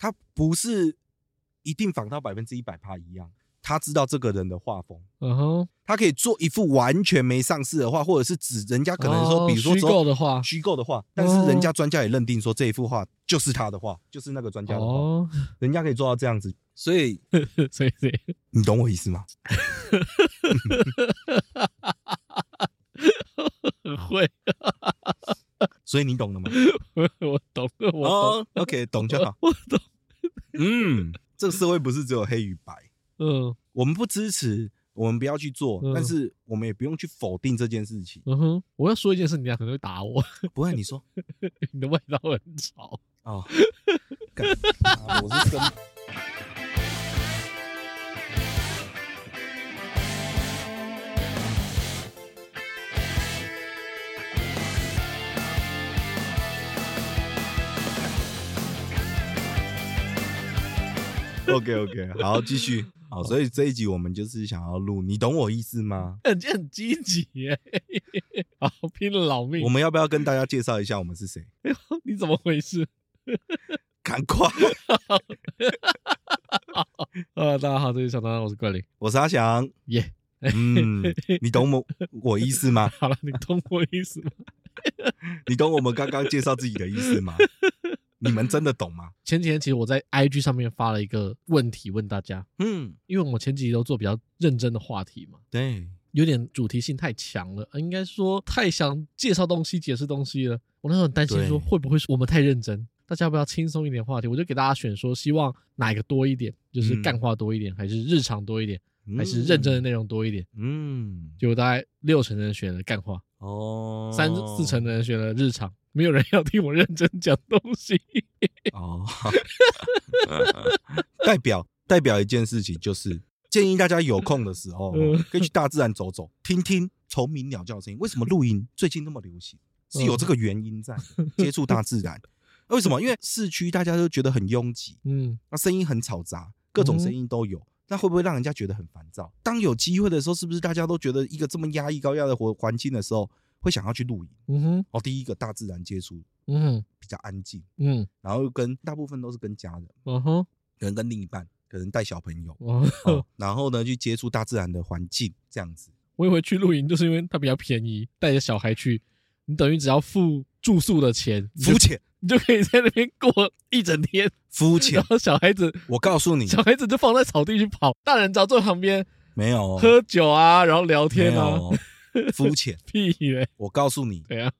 他不是一定仿到百分之一百趴一样。他知道这个人的画风，嗯哼，他可以做一幅完全没上市的画，或者是指人家可能说，比如说虚构的画，虚构的画，但是人家专家也认定说这一幅画就是他的画，就是那个专家的画，人家可以做到这样子，所以，所以，你懂我意思吗？会，所以你懂了吗？我懂了，我懂，OK，懂就好，我懂，嗯，这个社会不是只有黑与白。嗯，我们不支持，我们不要去做，嗯、但是我们也不用去否定这件事情。嗯哼，我要说一件事，你俩可能会打我。不会，你说，你的味道很吵哦。啊、我是跟。OK OK，好，继续。好，所以这一集我们就是想要录，你懂我意思吗？很很积极耶，好拼了老命。我们要不要跟大家介绍一下我们是谁？你怎么回事？赶快！呃，大家好，这里是小当，我是怪林，我是阿翔，耶。嗯，你懂我我意思吗？好了，你懂我意思吗？你懂我们刚刚介绍自己的意思吗？你们真的懂吗？前几天其实我在 IG 上面发了一个问题问大家，嗯，因为我前几集都做比较认真的话题嘛，对，有点主题性太强了，应该说太想介绍东西、解释东西了。我那时候很担心说会不会是我们太认真，大家要不要轻松一点话题？我就给大家选说，希望哪一个多一点，就是干话多一点，还是日常多一点，还是认真的内容多一点？嗯，结果大概六成的人选了干话，哦，三四成的人选了日常。没有人要听我认真讲东西哦。代表代表一件事情，就是建议大家有空的时候，可以去大自然走走，听听虫鸣鸟叫的声音。为什么录音最近那么流行？是有这个原因在。接触大自然，为什么？因为市区大家都觉得很拥挤，嗯，那声音很吵杂，各种声音都有，那会不会让人家觉得很烦躁？当有机会的时候，是不是大家都觉得一个这么压抑高压的环环境的时候？会想要去露营，嗯哼，哦，第一个大自然接触，嗯哼，比较安静，嗯，然后跟大部分都是跟家人，嗯哼，可能跟另一半，可能带小朋友，哦，然后呢去接触大自然的环境，这样子。我以为去露营就是因为它比较便宜，带着小孩去，你等于只要付住宿的钱，肤浅，你就可以在那边过一整天，肤浅。然后小孩子，我告诉你，小孩子就放在草地去跑，大人只要坐在旁边，没有喝酒啊，然后聊天啊。肤浅屁嘞！我告诉你，对啊，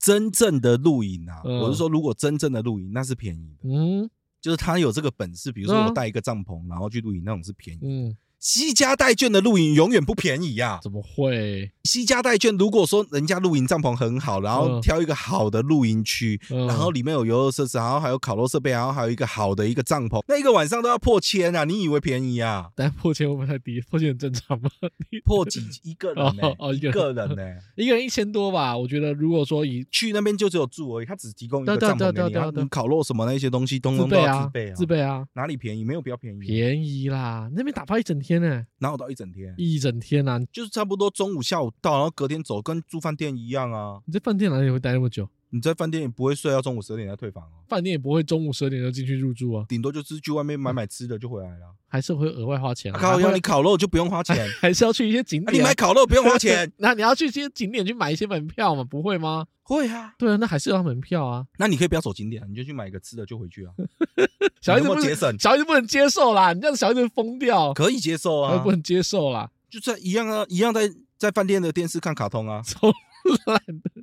真正的露营啊，我是说，如果真正的露营，那是便宜的。嗯，就是他有这个本事，比如说我带一个帐篷，然后去露营，那种是便宜。嗯。携家带眷的露营永远不便宜呀？怎么会？西家带眷，如果说人家露营帐篷很好，然后挑一个好的露营区，然后里面有游乐设施，然后还有烤肉设备，然后还有一个好的一个帐篷，那一个晚上都要破千啊！你以为便宜啊？但破千会不会太低？破千很正常吗？破几一个人呢？哦，一个人呢？一个人一千多吧？我觉得如果说以去那边就只有住而已，他只提供一个帐篷给你，烤肉什么那些东西，通通都要自备啊！自备啊！哪里便宜？没有比较便宜，便宜啦！那边打发一整天呢，哪有到一整天？一整天啊，就是差不多中午下午到，然后隔天走，跟住饭店一样啊。你在饭店哪里会待那么久？你在饭店也不会睡到中午十二点再退房哦。饭店也不会中午十二点就进去入住啊，顶多就是去外面买买吃的就回来了。还是会额外花钱。烤肉，你烤肉就不用花钱，还是要去一些景点。你买烤肉不用花钱，那你要去一些景点去买一些门票嘛？不会吗？会啊，对啊，那还是要门票啊。那你可以不要走景点，你就去买一个吃的就回去啊。小孩子不节省，小孩子不能接受啦，你这样小孩子疯掉。可以接受啊，不能接受啦。就在一样啊，一样在在饭店的电视看卡通啊，超烂的。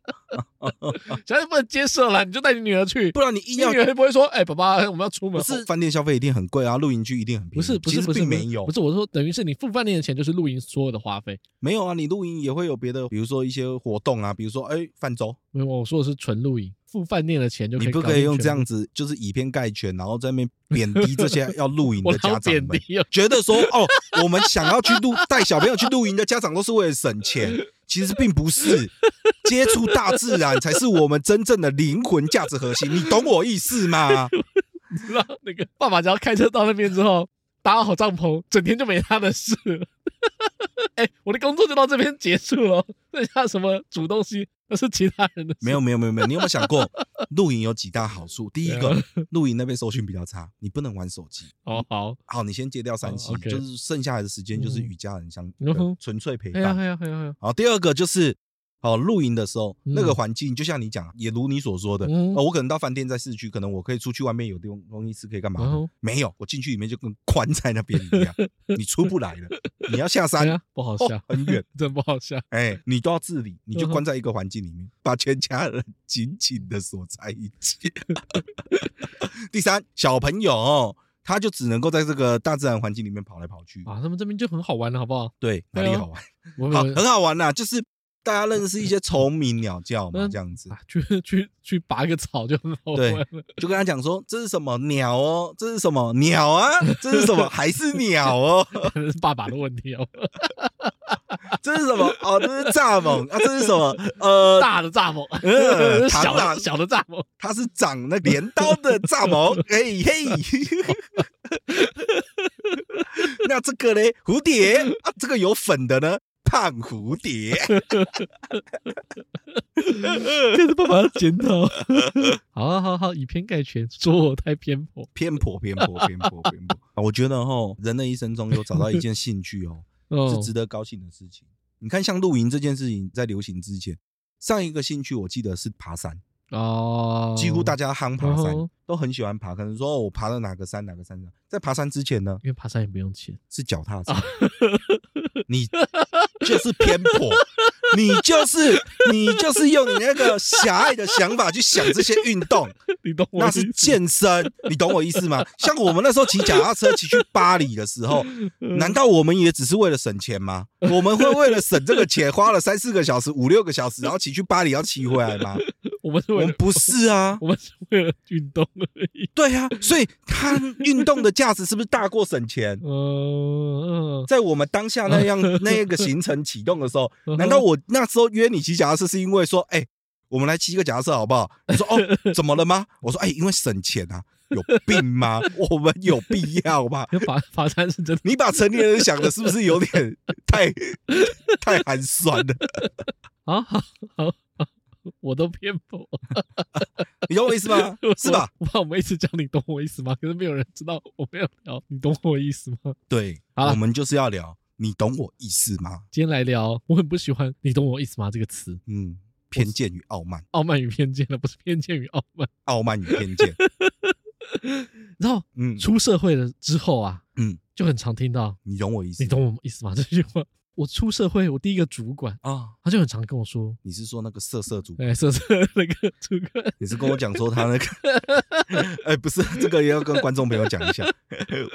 小孩子不能接受了，你就带你女儿去，不然你硬要，你女儿不会说，哎，爸爸，我们要出门。不是饭店消费一定很贵啊，露营区一定很便宜。不是，不是，不是没有，不是我说，等于是你付饭店的钱就是露营所有的花费。没有啊，你露营也会有别的，比如说一些活动啊，比如说哎，泛舟。没有，我说的是纯露营。付饭店的钱就可以，你不可以用这样子，就是以偏概全，然后在那边贬低这些要露营的 家长们，觉得说哦，我们想要去露带小朋友去露营的家长都是为了省钱，其实并不是，接触大自然才是我们真正的灵魂价值核心，你懂我意思吗？你知道那个爸爸只要开车到那边之后，搭好帐篷，整天就没他的事了。哎、欸，我的工作就到这边结束了，剩下什么煮东西那是其他人的事。没有没有没有没有，你有没有想过露营有几大好处？第一个，露营那边收讯比较差，你不能玩手机。哦好好，你先戒掉三 C，、哦 okay、就是剩下来的时间就是与家人相纯、嗯、粹陪伴。哎呀哎呀好，第二个就是。哦，露营的时候，那个环境就像你讲，也如你所说的，哦，我可能到饭店在市区，可能我可以出去外面有东东西吃，可以干嘛？没有，我进去里面就跟关在那边一样，你出不来了。你要下山，不好下，很远，真不好下。哎，你都要自理，你就关在一个环境里面，把全家人 紧紧的锁在一起。第三，小朋友哦，他就只能够在这个大自然环境里面跑来跑去啊，他们这边就很好玩了，好不好？对，哪里好玩？好，很好玩呐，就是。大家认识一些虫鸣鸟叫嘛，这样子，去 去去拔个草就很好玩了。就跟他讲说，这是什么鸟哦？这是什么鸟啊？这是什么？还是鸟哦？是 爸爸的问题哦。这是什么？哦，这是蚱蜢啊？这是什么？呃，大的蚱蜢，呃，小的小的蚱蜢，它是长那镰刀的蚱蜢。嘿嘿，那这个嘞？蝴蝶啊，这个有粉的呢？胖蝴蝶，这是爸爸要检讨。好好好，以偏概全，说我太偏颇，偏颇，偏颇，偏颇，偏颇。我觉得哈，人的一生中有找到一件兴趣 哦，是值得高兴的事情。你看，像露营这件事情，在流行之前，上一个兴趣我记得是爬山哦，几乎大家夯爬山都很喜欢爬。可能说我爬了哪个山，哪个山上，在爬山之前呢，因为爬山也不用钱，是脚踏车。你。就是偏颇，你就是你就是用你那个狭隘的想法去想这些运动，你懂我？那是健身，你懂我意思吗？像我们那时候骑脚踏车骑去巴黎的时候，难道我们也只是为了省钱吗？我们会为了省这个钱，花了三四个小时、五六个小时，然后骑去巴黎要骑回来吗？我们是为了，我们不是啊，我们是为了运动而已。对啊，所以看运动的价值是不是大过省钱？嗯，在我们当下那样那个行程启动的时候，难道我那时候约你骑脚踏车是因为说，哎，我们来骑个脚踏车好不好？你说哦，怎么了吗？我说哎，因为省钱啊，有病吗？我们有必要吗？爬爬山是真的，你把成年人想的是不是有点太太寒酸了？好好好。我都偏颇，你懂我意思吗？是吧？我怕我们一直讲你懂我意思吗？可是没有人知道我们要聊你懂我意思吗？对，我们就是要聊你懂我意思吗？今天来聊，我很不喜欢你懂我意思吗这个词。嗯，偏见与傲慢，傲慢与偏见的不是偏见与傲慢，傲慢与偏见。然后，嗯，出社会了之后啊，嗯，就很常听到你懂我意思，你懂我意思吗？这句话。我出社会，我第一个主管啊，他就很常跟我说：“你是说那个色色主管？哎，色色那个主管，你是跟我讲说他那个？哎，不是，这个也要跟观众朋友讲一下。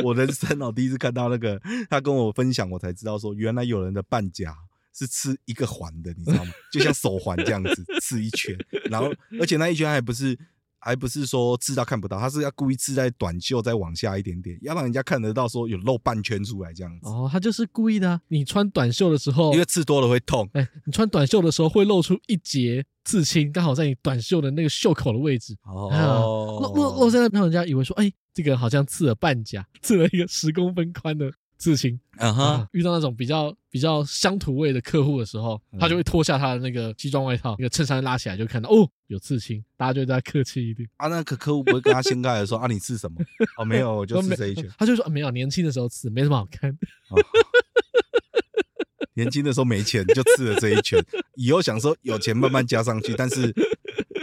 我人生哦，第一次看到那个，他跟我分享，我才知道说，原来有人的半甲是吃一个环的，你知道吗？就像手环这样子吃一圈，然后而且那一圈还不是。”还不是说刺到看不到，他是要故意刺在短袖再往下一点点，要让人家看得到，说有露半圈出来这样子。哦，他就是故意的啊。你穿短袖的时候，因为刺多了会痛。哎，你穿短袖的时候会露出一截刺青，刚好在你短袖的那个袖口的位置。哦，露露露在那，让人家以为说，哎，这个好像刺了半甲，刺了一个十公分宽的。刺青，啊哈，遇到那种比较比较乡土味的客户的时候，他就会脱下他的那个西装外套，那个衬衫拉起来，就看到哦，有刺青，大家就对他客气一点。啊，那个客户不会跟他掀盖的说啊，你刺什么？哦，没有，我就 刺这一圈。他就说啊，没有，年轻的时候刺，没什么好看。年轻的时候没钱，就吃了这一拳，以后想说有钱慢慢加上去，但是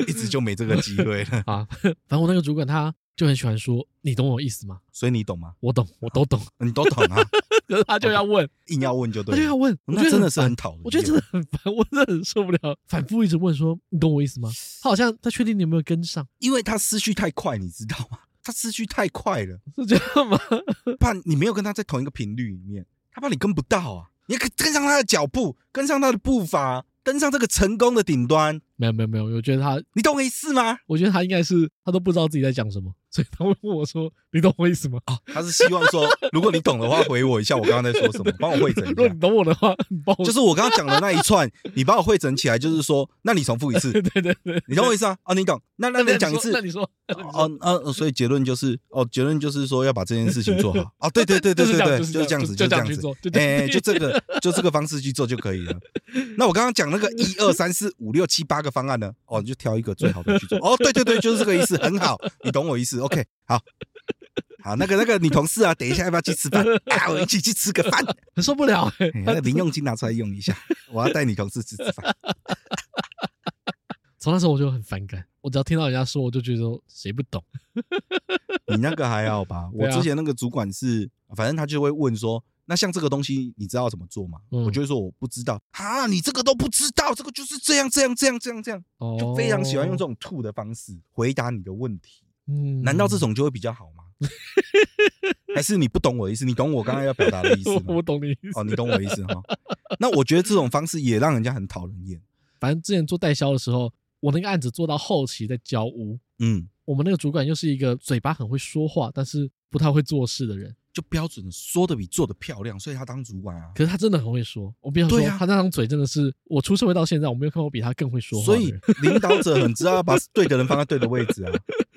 一直就没这个机会了 啊。反正我那个主管他。就很喜欢说，你懂我意思吗？所以你懂吗？我懂，我都懂，你都懂啊。可是他就要问，硬要问就对，他就要问。我觉得真的是很讨厌，我觉得真的很烦，我真的很受不了，反复一直问说，你懂我意思吗？他好像他确定你有没有跟上，因为他思绪太快，你知道吗？他思绪太快了，是这样吗？怕你没有跟他在同一个频率里面，他怕你跟不到啊。你可跟上他的脚步，跟上他的步伐，登上这个成功的顶端，没有没有没有，我觉得他，你懂我意思吗？我觉得他应该是他都不知道自己在讲什么，所以他会问我说：“你懂我意思吗？”哦，他是希望说，如果你懂的话，回我一下，我刚刚在说什么，帮我汇整一下。如果你懂我的话，你帮我就是我刚刚讲的那一串，你帮我汇整起来，就是说，那你重复一次，对对对，你懂我意思啊？哦，你懂，那那你讲一次，那你说，哦哦，所以结论就是，哦，结论就是说要把这件事情做好。哦，对对对对对对，就是这样子，就这样子，哎，就这个，就这个方式去做就可以了。那我刚刚讲那个一二三四五六七八个方案呢？哦，你就挑一个最好的去做。哦，对对对，就是这个意思，很好，你懂我意思。OK，好，好，那个那个女同事啊，等一下要不要去吃饭？啊，我一起去吃个饭。很 受不了，那个零用金拿出来用一下，我要带女同事吃吃饭。从那时候我就很反感，我只要听到人家说，我就觉得说谁不懂。你那个还好吧？我之前那个主管是，反正他就会问说。那像这个东西，你知道怎么做吗？嗯、我就会说我不知道啊，你这个都不知道，这个就是这样这样这样这样这样，哦、就非常喜欢用这种吐的方式回答你的问题。嗯，难道这种就会比较好吗？还是你不懂我的意思？你懂我刚刚要表达的意思吗？我懂你意思。哦，你懂我的意思哈。那我觉得这种方式也让人家很讨人厌。反正之前做代销的时候，我那个案子做到后期在交屋，嗯，我们那个主管又是一个嘴巴很会说话，但是不太会做事的人。就标准的说的比做的漂亮，所以他当主管啊。可是他真的很会说，我不要说，他那张嘴真的是我出社会到现在，我没有看过比他更会说话。所以 领导者很知道要把对的人放在对的位置啊，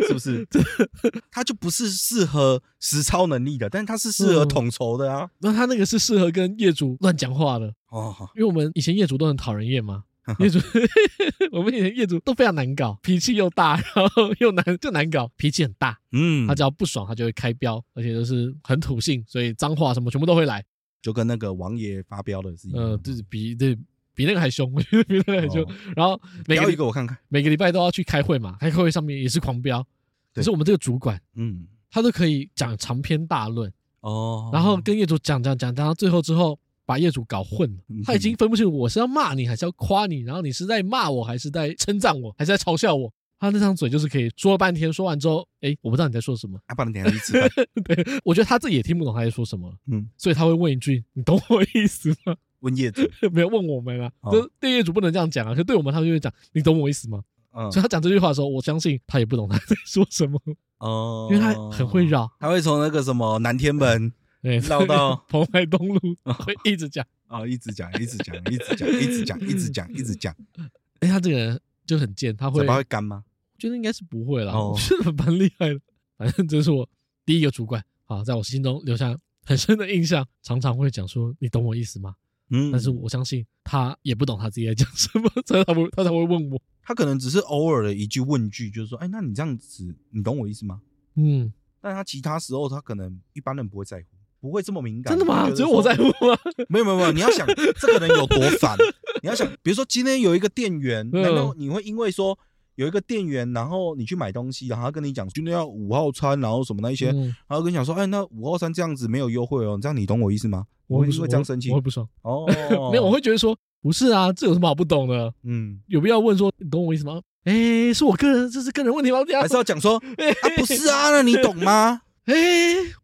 是不是？他就不是适合实操能力的，但是他是适合统筹的啊。那他那个是适合跟业主乱讲话的哦，因为我们以前业主都很讨人厌嘛。业主，我们以前业主都非常难搞，脾气又大，然后 又难就难搞，脾气很大。嗯，他只要不爽，他就会开飙，而且就是很土性，所以脏话什么全部都会来，就跟那个王爷发飙的是一样。呃，就是比这比那个还凶，比那个还凶。哦、然后每个一个我看看，每个礼拜都要去开会嘛，开会上面也是狂飙。可是我们这个主管，嗯，他都可以讲长篇大论哦，然后跟业主讲讲讲，讲到最后之后。把业主搞混了，他已经分不清我是要骂你还是要夸你，然后你是在骂我还是在称赞我，还是在嘲笑我。他那张嘴就是可以说了半天，说完之后，哎，我不知道你在说什么。啊，不然等下去吃饭。对，我觉得他自己也听不懂他在说什么。嗯，所以他会问一句：“你懂我意思吗？” 问业主，没有问我们啊。就对业主不能这样讲啊，可对我们他就会讲：“你懂我意思吗？”嗯，所以他讲这句话的时候，我相信他也不懂他 在说什么。哦，因为他很会绕，他会从那个什么南天门。对，绕到 蓬莱东路，会一直讲啊，一直讲，一直讲，一直讲，一直讲，一直讲，一直讲。哎，他这个人就很贱，他会嘴巴会干吗？我觉得应该是不会啦，我觉得蛮厉害的。反正这是我第一个主管啊，在我心中留下很深的印象。常常会讲说：“你懂我意思吗？”嗯，但是我相信他也不懂他自己在讲什么，所以他不，他才会问我。他可能只是偶尔的一句问句，就是说：“哎，那你这样子，你懂我意思吗？”嗯，但他其他时候，他可能一般人不会在乎。不会这么敏感，真的吗？只有我在乎吗？没有没有没有，你要想这个人有多烦，你要想，比如说今天有一个店员，难道你会因为说有一个店员，然后你去买东西，然后他跟你讲今天要五号餐，然后什么那一些，然后跟你讲说，哎，那五号餐这样子没有优惠哦，这样你懂我意思吗？我会会这样生气，我会不爽哦。没有，我会觉得说不是啊，这有什么好不懂的？嗯，有必要问说你懂我意思吗？哎，是我个人，这是个人问题吗？还是要讲说，啊，不是啊，那你懂吗？哎，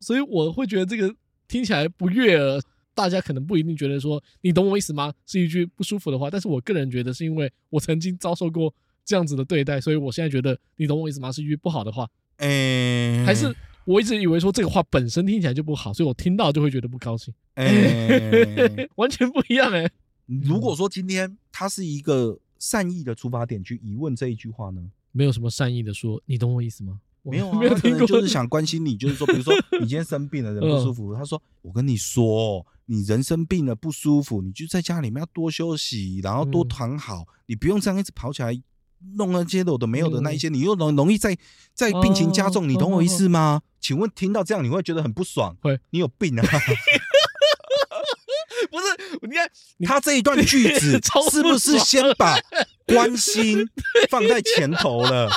所以我会觉得这个。听起来不悦耳，大家可能不一定觉得说“你懂我意思吗”是一句不舒服的话，但是我个人觉得是因为我曾经遭受过这样子的对待，所以我现在觉得“你懂我意思吗”是一句不好的话。哎、欸，还是我一直以为说这个话本身听起来就不好，所以我听到就会觉得不高兴。诶、欸，完全不一样哎、欸。如果说今天他是一个善意的出发点去疑问这一句话呢？没有什么善意的说“你懂我意思吗”。没有啊，没有听过，就是想关心你，就是说，比如说 你今天生病了，人不舒服，他说：“我跟你说，你人生病了不舒服，你就在家里面要多休息，然后多躺好，你不用这样一直跑起来弄那些有的没有的那一些，你又容容易在在病情加重，你懂我意思吗？请问听到这样你会觉得很不爽？会，你有病啊？不是，你看他这一段句子是不是先把关心放在前头了？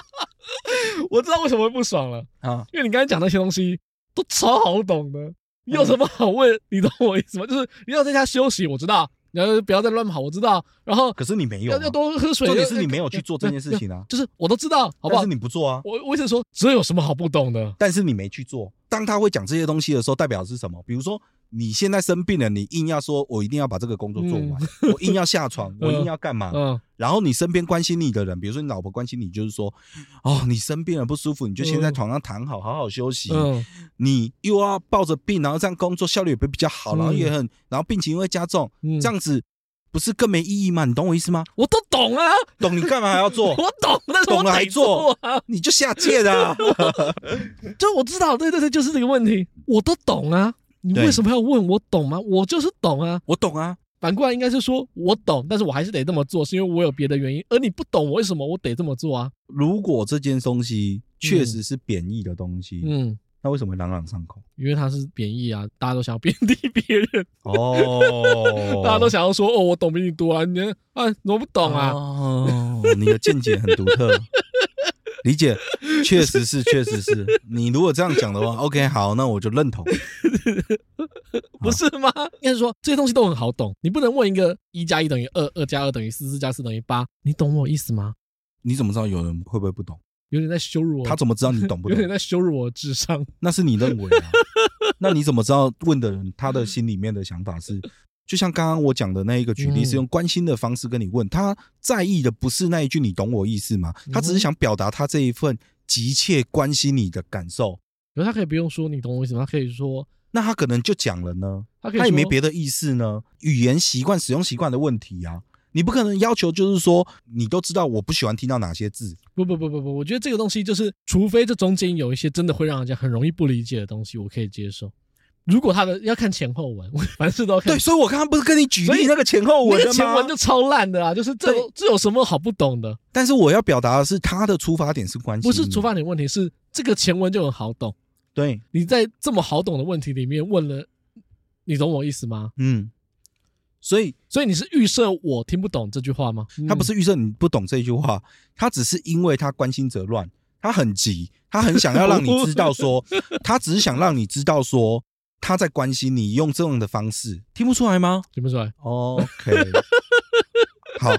我知道为什么会不爽了啊！因为你刚才讲那些东西都超好懂的，你有什么好问？你懂我意思吗？就是你要在家休息，我知道，然后不要再乱跑，我知道。然后，可是你没有，要多喝水。重点是你没有去做这件事情啊！就是我都知道，好不好？但是你不做啊！我我一直说，这有什么好不懂的？但是你没去做。当他会讲这些东西的时候，代表的是什么？比如说，你现在生病了，你硬要说我一定要把这个工作做完，嗯、我硬要下床，我硬要干嘛？嗯，然后你身边关心你的人，比如说你老婆关心你，就是说，哦，你生病了不舒服，你就先在床上躺好，好好休息。嗯，你又要抱着病，然后这样工作效率也会比较好，然后也很，然后病情会加重，这样子不是更没意义吗？你懂我意思吗？我都懂啊，懂你干嘛还要做？我懂，但是我懂了还做啊？你就下界的，就我知道，对对对，就是这个问题，我都懂啊。你为什么要问我懂吗？我就是懂啊，我懂啊。反过来应该是说我懂，但是我还是得这么做，是因为我有别的原因。而你不懂我为什么我得这么做啊？如果这件东西确实是贬义的东西，嗯，那为什么会朗朗上口？因为它是贬义啊，大家都想要贬低别人哦，大家都想要说哦，我懂比你多啊，你啊，怎么不懂啊？哦，你的见解很独特。理解，确实是，确实是。你如果这样讲的话，OK，好，那我就认同。不是吗？应该是说这些东西都很好懂，你不能问一个一加一等于二，二加二等于四，四加四等于八，你懂我意思吗？你怎么知道有人会不会不懂？有点在羞辱我。他怎么知道你懂不懂？有点在羞辱我的智商。那是你认为啊？那你怎么知道问的人他的心里面的想法是？就像刚刚我讲的那一个举例，是用关心的方式跟你问，他在意的不是那一句“你懂我意思吗”，他只是想表达他这一份急切关心你的感受。可是他可以不用说“你懂我意思吗”，他可以说，那他可能就讲了呢，他也没别的意思呢。语言习惯、使用习惯的问题啊，你不可能要求就是说你都知道我不喜欢听到哪些字。不不不不不，我觉得这个东西就是，除非这中间有一些真的会让人家很容易不理解的东西，我可以接受。如果他的要看前后文，凡事都要看。对，所以我刚刚不是跟你举例那个前后文那个？前文就超烂的啊，就是这这有什么好不懂的？但是我要表达的是，他的出发点是关心，不是出发点问题，是这个前文就很好懂。对，你在这么好懂的问题里面问了，你懂我意思吗？嗯。所以，所以你是预设我听不懂这句话吗？他不是预设你不懂这句话，他只是因为他关心则乱，他很急，他很想要让你知道说，他只是想让你知道说。他在关心你，用这样的方式听不出来吗？听不出来。OK，好，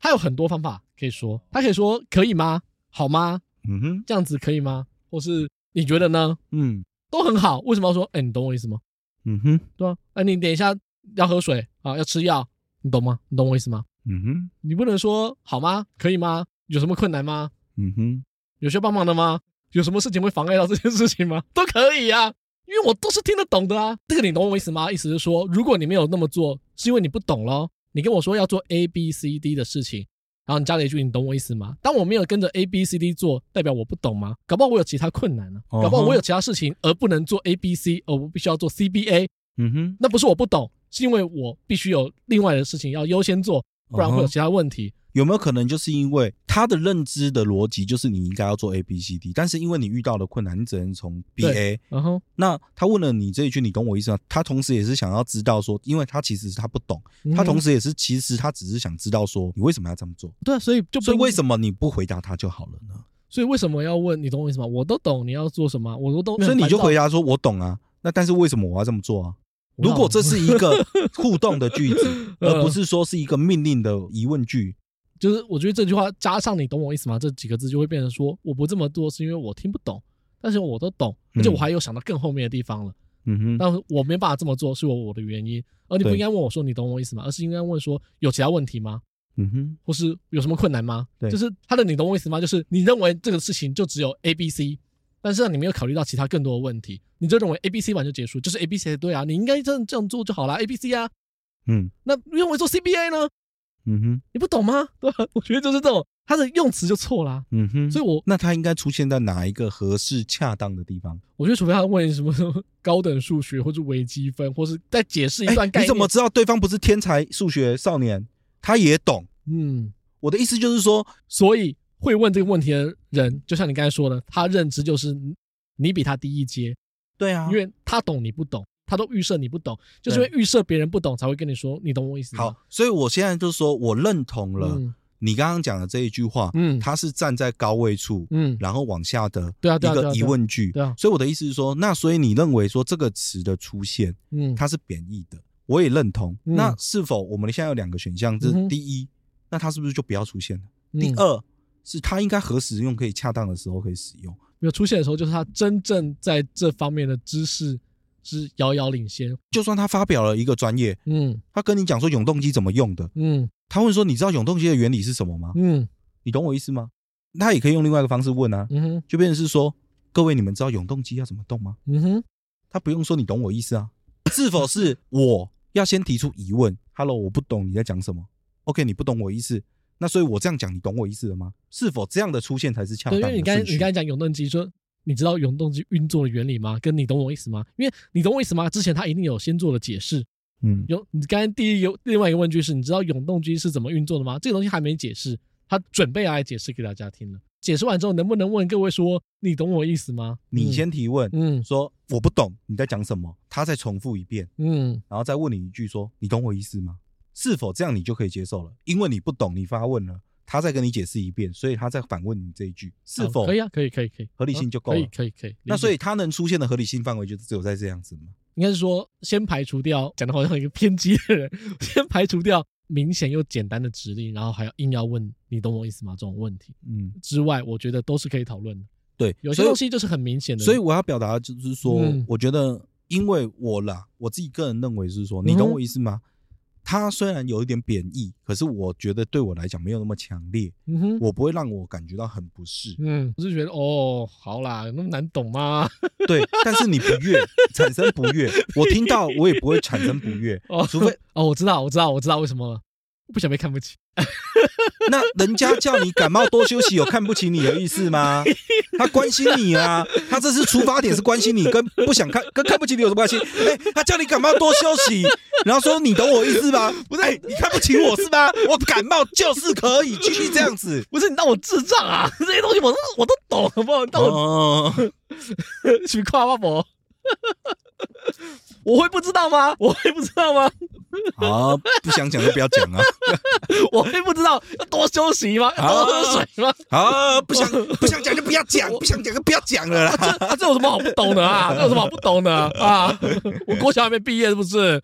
他有很多方法可以说，他可以说可以吗？好吗？嗯哼，这样子可以吗？或是你觉得呢？嗯，都很好。为什么要说？哎、欸，你懂我意思吗？嗯哼，对啊。哎，你等一下要喝水啊，要吃药，你懂吗？你懂我意思吗？嗯哼，你不能说好吗？可以吗？有什么困难吗？嗯哼，有需要帮忙的吗？有什么事情会妨碍到这件事情吗？都可以呀、啊。因为我都是听得懂的啊，这个你懂我意思吗？意思是说，如果你没有那么做，是因为你不懂咯。你跟我说要做 A B C D 的事情，然后你加了一句“你懂我意思吗？”当我没有跟着 A B C D 做，代表我不懂吗？搞不好我有其他困难呢、啊，搞不好我有其他事情而不能做 A B C，而我必须要做 C B A。嗯哼，那不是我不懂，是因为我必须有另外的事情要优先做，不然会有其他问题。有没有可能就是因为他的认知的逻辑就是你应该要做 A B C D，但是因为你遇到了困难，你只能从 B A。然后，那他问了你这一句，你懂我意思吗？他同时也是想要知道说，因为他其实是他不懂，他同时也是其实他只是想知道说，你为什么要这么做？对啊，所以就所以为什么你不回答他就好了呢？所以为什么要问你懂我意思吗？我都懂你要做什么，我都懂。所以你就回答说，我懂啊。那但是为什么我要这么做啊？如果这是一个互动的句子，而不是说是一个命令的疑问句。就是我觉得这句话加上“你懂我意思吗”这几个字，就会变成说我不这么做是因为我听不懂，但是我都懂，而且我还有想到更后面的地方了。嗯哼，但我没办法这么做是我我的原因，而你不应该问我说“你懂我意思吗”，而是应该问说有其他问题吗？嗯哼，或是有什么困难吗？对，就是他的“你懂我意思吗”，就是你认为这个事情就只有 A、B、C，但是你没有考虑到其他更多的问题，你就认为 A、B、C 完就结束，就是 A、B、C 对啊，你应该这样这样做就好了，A、B、C 啊。嗯，那认为做 C、B、A 呢？嗯哼，你不懂吗？对吧？我觉得就是这种，他的用词就错了。嗯哼，所以我那他应该出现在哪一个合适恰当的地方？我觉得除非他问什么什么高等数学，或者微积分，或是再解释一段概念。你怎么知道对方不是天才数学少年？他也懂。嗯，我的意思就是说，所以会问这个问题的人，就像你刚才说的，他认知就是你比他低一阶。对啊，因为他懂你不懂。他都预设你不懂，就是因为预设别人不懂才会跟你说，你懂我意思吗？好，所以我现在就是说我认同了你刚刚讲的这一句话，嗯，他是站在高位处，嗯，然后往下的一个疑问句，对啊，所以我的意思是说，那所以你认为说这个词的出现，嗯，它是贬义的，我也认同。那是否我们现在有两个选项？这是第一，那它是不是就不要出现了？第二，是它应该何时用可以恰当的时候可以使用？没有出现的时候，就是他真正在这方面的知识。是遥遥领先。就算他发表了一个专业，嗯，他跟你讲说永动机怎么用的，嗯，他问说你知道永动机的原理是什么吗？嗯，你懂我意思吗？他也可以用另外一个方式问啊，嗯哼，就变成是说，各位你们知道永动机要怎么动吗？嗯哼，他不用说你懂我意思啊，是否是我要先提出疑问？Hello，我不懂你在讲什么？OK，你不懂我意思。那所以，我这样讲，你懂我意思了吗？是否这样的出现才是恰当的？对，因为你刚你刚才讲永动机，说你知道永动机运作的原理吗？跟你懂我意思吗？因为你懂我意思吗？之前他一定有先做了解释。嗯，有你刚才第一有另外一个问句是，你知道永动机是怎么运作的吗？这个东西还没解释，他准备要来解释给大家听了。解释完之后，能不能问各位说你懂我意思吗？你先提问，嗯，说我不懂你在讲什么，他再重复一遍，嗯，然后再问你一句说你懂我意思吗？是否这样你就可以接受了？因为你不懂，你发问了，他再跟你解释一遍，所以他再反问你这一句，是否、哦、可以啊？可以，可以，可以，合理性就够了。可以，可以，可以。那所以他能出现的合理性范围就只有在这样子吗？应该是说，先排除掉讲的好像一个偏激的人，先排除掉明显又简单的指令，然后还要硬要问你懂我意思吗？这种问题，嗯，之外，我觉得都是可以讨论的。对，有些东西就是很明显的。所以我要表达就是说，嗯、我觉得因为我啦，我自己个人认为是说，你懂我意思吗？嗯它虽然有一点贬义，可是我觉得对我来讲没有那么强烈，嗯哼，我不会让我感觉到很不适，嗯，我是觉得哦，好啦，有那么难懂吗？对，但是你不悦，产生不悦，我听到我也不会产生不悦，哦，除非 哦，我知道，我知道，我知道为什么了，我不想被看不起。那人家叫你感冒多休息，有看不起你的意思吗？他关心你啊，他这是出发点是关心你，跟不想看跟看不起你有什么关系？哎、欸，他叫你感冒多休息，然后说你懂我意思吗？不是，欸、你看不起我是吧？我感冒就是可以继续这样子，不是你当我智障啊？这些东西我都我都懂，好不好？当我 去夸阿伯。我会不知道吗？我会不知道吗？啊，不想讲就不要讲啊！我会不知道要多休息吗？要多喝水吗？啊，不想不想讲就不要讲，不想讲就不要讲了啦。这啊，这有什么好不懂的啊？这有什么好不懂的啊？我国小还没毕业是不是？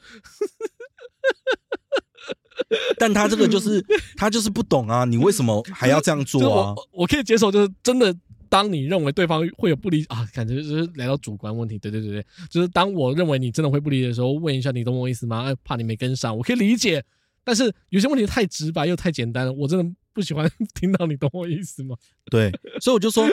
但他这个就是他就是不懂啊！你为什么还要这样做啊？我，我可以接受，就是真的。当你认为对方会有不理啊，感觉就是来到主观问题。对对对对，就是当我认为你真的会不理解的时候，问一下你懂我意思吗？怕你没跟上，我可以理解。但是有些问题太直白又太简单了，我真的不喜欢听到你懂我意思吗？对，所以我就说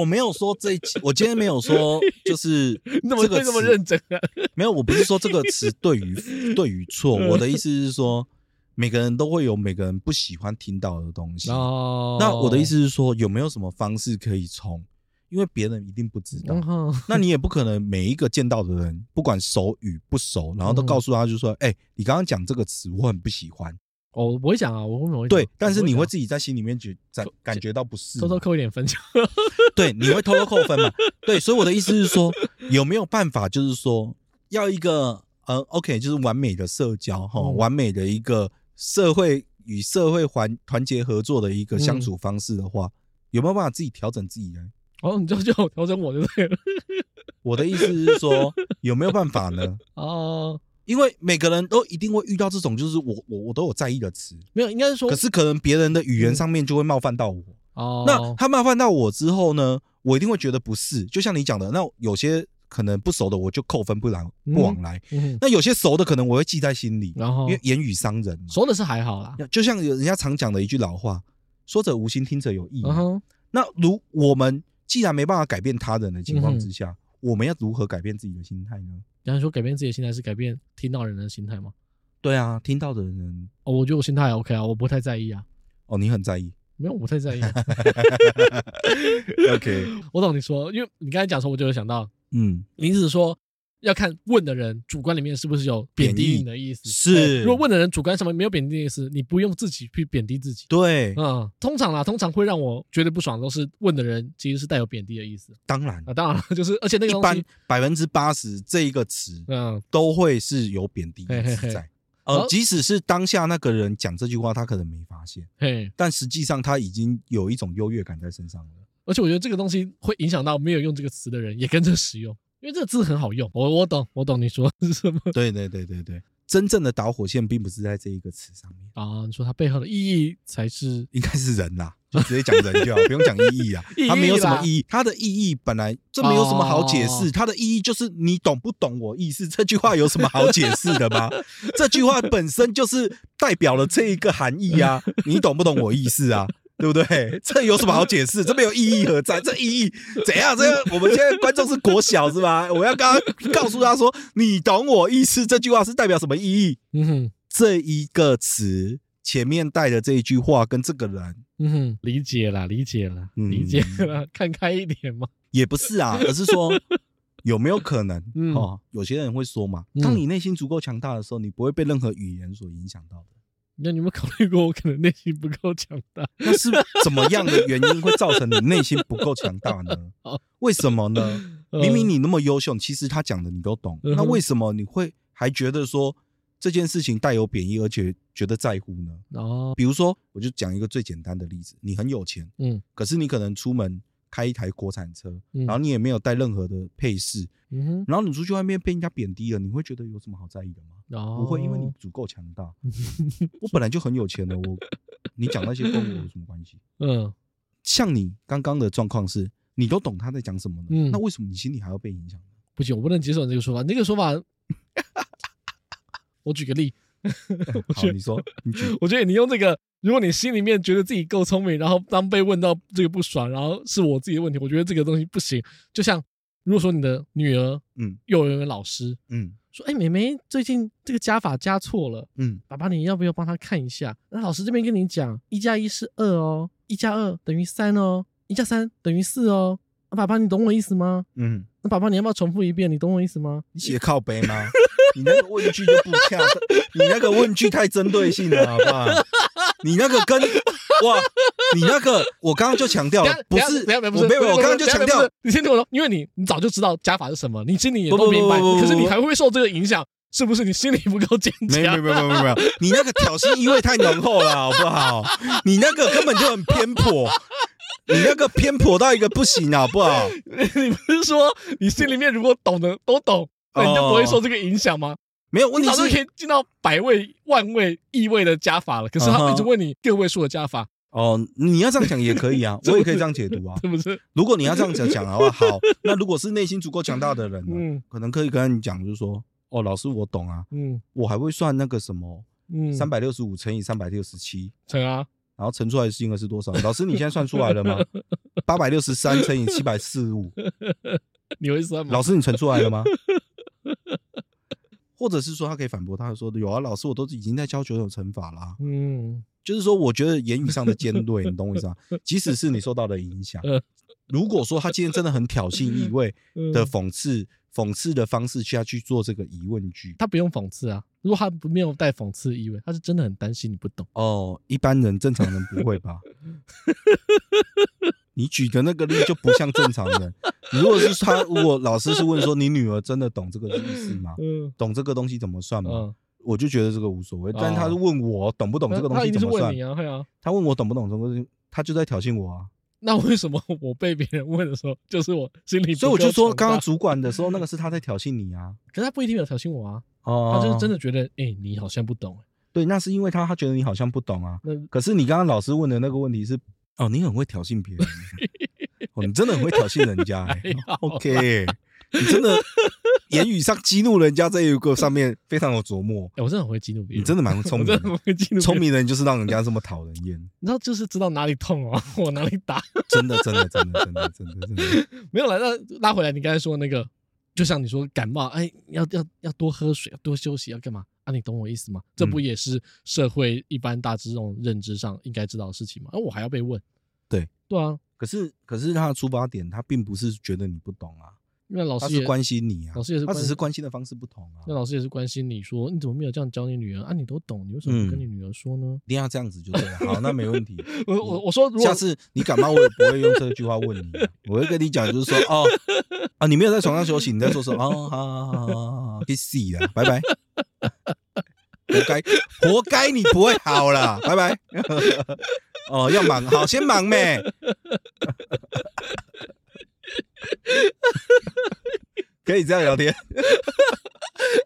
我没有说这一集，我今天没有说就是你怎 么会这么认真啊？没有，我不是说这个词对与对与错，我的意思是说。每个人都会有每个人不喜欢听到的东西。哦，那我的意思是说，有没有什么方式可以从？因为别人一定不知道，那你也不可能每一个见到的人，不管熟与不熟，然后都告诉他，就说：“哎，你刚刚讲这个词，我很不喜欢。”哦，我不会讲啊，我会对，但是你会自己在心里面觉感感觉到不适，偷偷扣一点分。对，你会偷偷扣分嘛？对，所以我的意思是说，有没有办法，就是说，要一个呃，OK，就是完美的社交哈，完美的一个。社会与社会团团结合作的一个相处方式的话，嗯、有没有办法自己调整自己呢？哦，你就叫我调整我就对了。我的意思是说，有没有办法呢？哦，因为每个人都一定会遇到这种，就是我我我都有在意的词，没有，应该是说，可是可能别人的语言上面就会冒犯到我。哦、嗯，那他冒犯到我之后呢，我一定会觉得不是。就像你讲的，那有些。可能不熟的我就扣分不然不往来，嗯嗯、那有些熟的可能我会记在心里，然后因为言语伤人，熟的是还好啦。就像人家常讲的一句老话，说者无心，听者有意。嗯、那如我们既然没办法改变他人的情况之下，嗯、我们要如何改变自己的心态呢？然后说改变自己的心态是改变听到人的心态吗？对啊，听到的人哦，我觉得我心态还 OK 啊，我不太在意啊。哦，你很在意。没有，我不太在意。OK，我懂你说，因为你刚才讲说，我就有想到，嗯，你只是说要看问的人主观里面是不是有贬低你的意思。是，如果问的人主观上面没有贬低的意思，你不用自己去贬低自己。对，嗯，通常啦，通常会让我觉得不爽，都是问的人其实是带有贬低的意思。当然啊，当然了，就是而且那个东西一般百分之八十这一个词，嗯，都会是有贬低的意思在。呃，即使是当下那个人讲这句话，他可能没发现，嘿，但实际上他已经有一种优越感在身上了。而且我觉得这个东西会影响到没有用这个词的人也跟着使用，因为这个字很好用。我我懂，我懂你说的是什么。对对对对对，真正的导火线并不是在这一个词上面啊。你说它背后的意义才是，应该是人呐。就直接讲人就好，不用讲意义啊。它没有什么意义，它的意义本来这没有什么好解释。它的意义就是你懂不懂我意思？这句话有什么好解释的吗？这句话本身就是代表了这一个含义啊，你懂不懂我意思啊？对不对？这有什么好解释？这没有意义何在？这意义怎样？这个我们现在观众是国小是吧？我要刚刚告诉他说，你懂我意思？这句话是代表什么意义？嗯哼，这一个词前面带的这一句话跟这个人，嗯哼，理解了，理解了，理解了，看开一点嘛。也不是啊，而是说有没有可能？哦，有些人会说嘛，当你内心足够强大的时候，你不会被任何语言所影响到的。那你有没有考虑过，我可能内心不够强大？那是怎么样的原因会造成你内心不够强大呢？为什么呢？明明你那么优秀，其实他讲的你都懂，那为什么你会还觉得说这件事情带有贬义，而且觉得在乎呢？哦，比如说，我就讲一个最简单的例子：你很有钱，嗯，可是你可能出门。开一台国产车，然后你也没有带任何的配饰，嗯，然后你出去外面被人家贬低了，你会觉得有什么好在意的吗？哦，不会，因为你足够强大。我本来就很有钱的，我你讲那些跟我有什么关系？嗯，像你刚刚的状况是，你都懂他在讲什么呢？嗯，那为什么你心里还要被影响呢？不行，我不能接受你这个说法。这个说法，我举个例。好，你说，我觉得你用这个。如果你心里面觉得自己够聪明，然后当被问到这个不爽，然后是我自己的问题，我觉得这个东西不行。就像如果说你的女儿，嗯，幼儿园老师，嗯，说，哎，妹妹最近这个加法加错了，嗯，爸爸你要不要帮她看一下？那老师这边跟你讲，一加一是二哦，一加二等于三哦，一加三等于四哦。那爸爸你懂我意思吗？嗯，那爸爸你要不要重复一遍？你懂我意思吗？你写靠北吗？你那个问句就不恰当，你那个问句太针对性了，好不好？你那个跟哇，你那个我刚刚就强调了，不是，没有没有，没有，我刚刚就强调，你先听我说，因为你你早就知道加法是什么，你心里也都明白，可是你还会受这个影响，是不是？你心里不够坚强？没有没有没有没有，你那个挑衅意味太浓厚了，好不好？你那个根本就很偏颇，你那个偏颇到一个不行，好不好？你不是说你心里面如果懂的都懂，那你就不会受这个影响吗？没有问题，是可以进到百位、万位、亿位的加法了。可是他一直问你个位数的加法。哦，你要这样讲也可以啊，我也可以这样解读啊，是不是？如果你要这样讲讲的话，好，那如果是内心足够强大的人，嗯，可能可以跟你讲，就是说，哦，老师我懂啊，嗯，我还会算那个什么，嗯，三百六十五乘以三百六十七，乘啊，然后乘出来的金额是多少？老师你现在算出来了吗？八百六十三乘以七百四十五，你会算吗？老师你乘出来了吗？或者是说他可以反驳，他说有啊，老师我都已经在教九种乘法啦。嗯，就是说我觉得言语上的尖锐，你懂我意思吗？即使是你受到的影响，如果说他今天真的很挑衅意味 的讽刺，讽刺的方式去要去做这个疑问句，他不用讽刺啊。如果他没有带讽刺意味，他是真的很担心你不懂。哦，一般人正常人不会吧？你举的那个例就不像正常人。如果是他，如果老师是问说你女儿真的懂这个意思吗？懂这个东西怎么算吗？我就觉得这个无所谓。但他是问我懂不懂这个东西怎么算？他问我懂不懂这个东西，他就在挑衅我啊。那为什么我被别人问的时候，就是我心里？所以我就说，刚刚主管的时候，那个是他在挑衅你啊。可是他不一定有挑衅我啊。哦，他就是真的觉得，哎，你好像不懂。对，那是因为他他觉得你好像不懂啊。可是你刚刚老师问的那个问题是。哦，你很会挑衅别人，哦，你真的很会挑衅人家，欸。OK，你真的言语上激怒人家这一个上面非常有琢磨。欸，我真的很会激怒别人，你真的蛮 聪明的。聪明人就是让人家这么讨人厌。你知道，就是知道哪里痛哦，我哪里打。真的，真的，真的，真的，真的，真的。没有了，那拉回来，你刚才说那个，就像你说感冒，哎，要要要多喝水，要多休息，要干嘛？啊，你懂我意思吗？这不也是社会一般大致这种认知上应该知道的事情吗？啊我还要被问。对对啊，可是可是他的出发点，他并不是觉得你不懂啊，因为老师也是关心你啊，老师也是，他只是关心的方式不同啊。那老师也是关心你说，你怎么没有这样教你女儿啊？你都懂，你为什么不跟你女儿说呢？一定要这样子就对了。好，那没问题。我我我说，下次你感冒，我也不会用这句话问你，我会跟你讲，就是说哦啊，你没有在床上休息，你在做什么？哦，好好好好好，去死了，拜拜。活该，活该，你不会好了，拜拜。哦，要忙，好，先忙呗。可以这样聊天。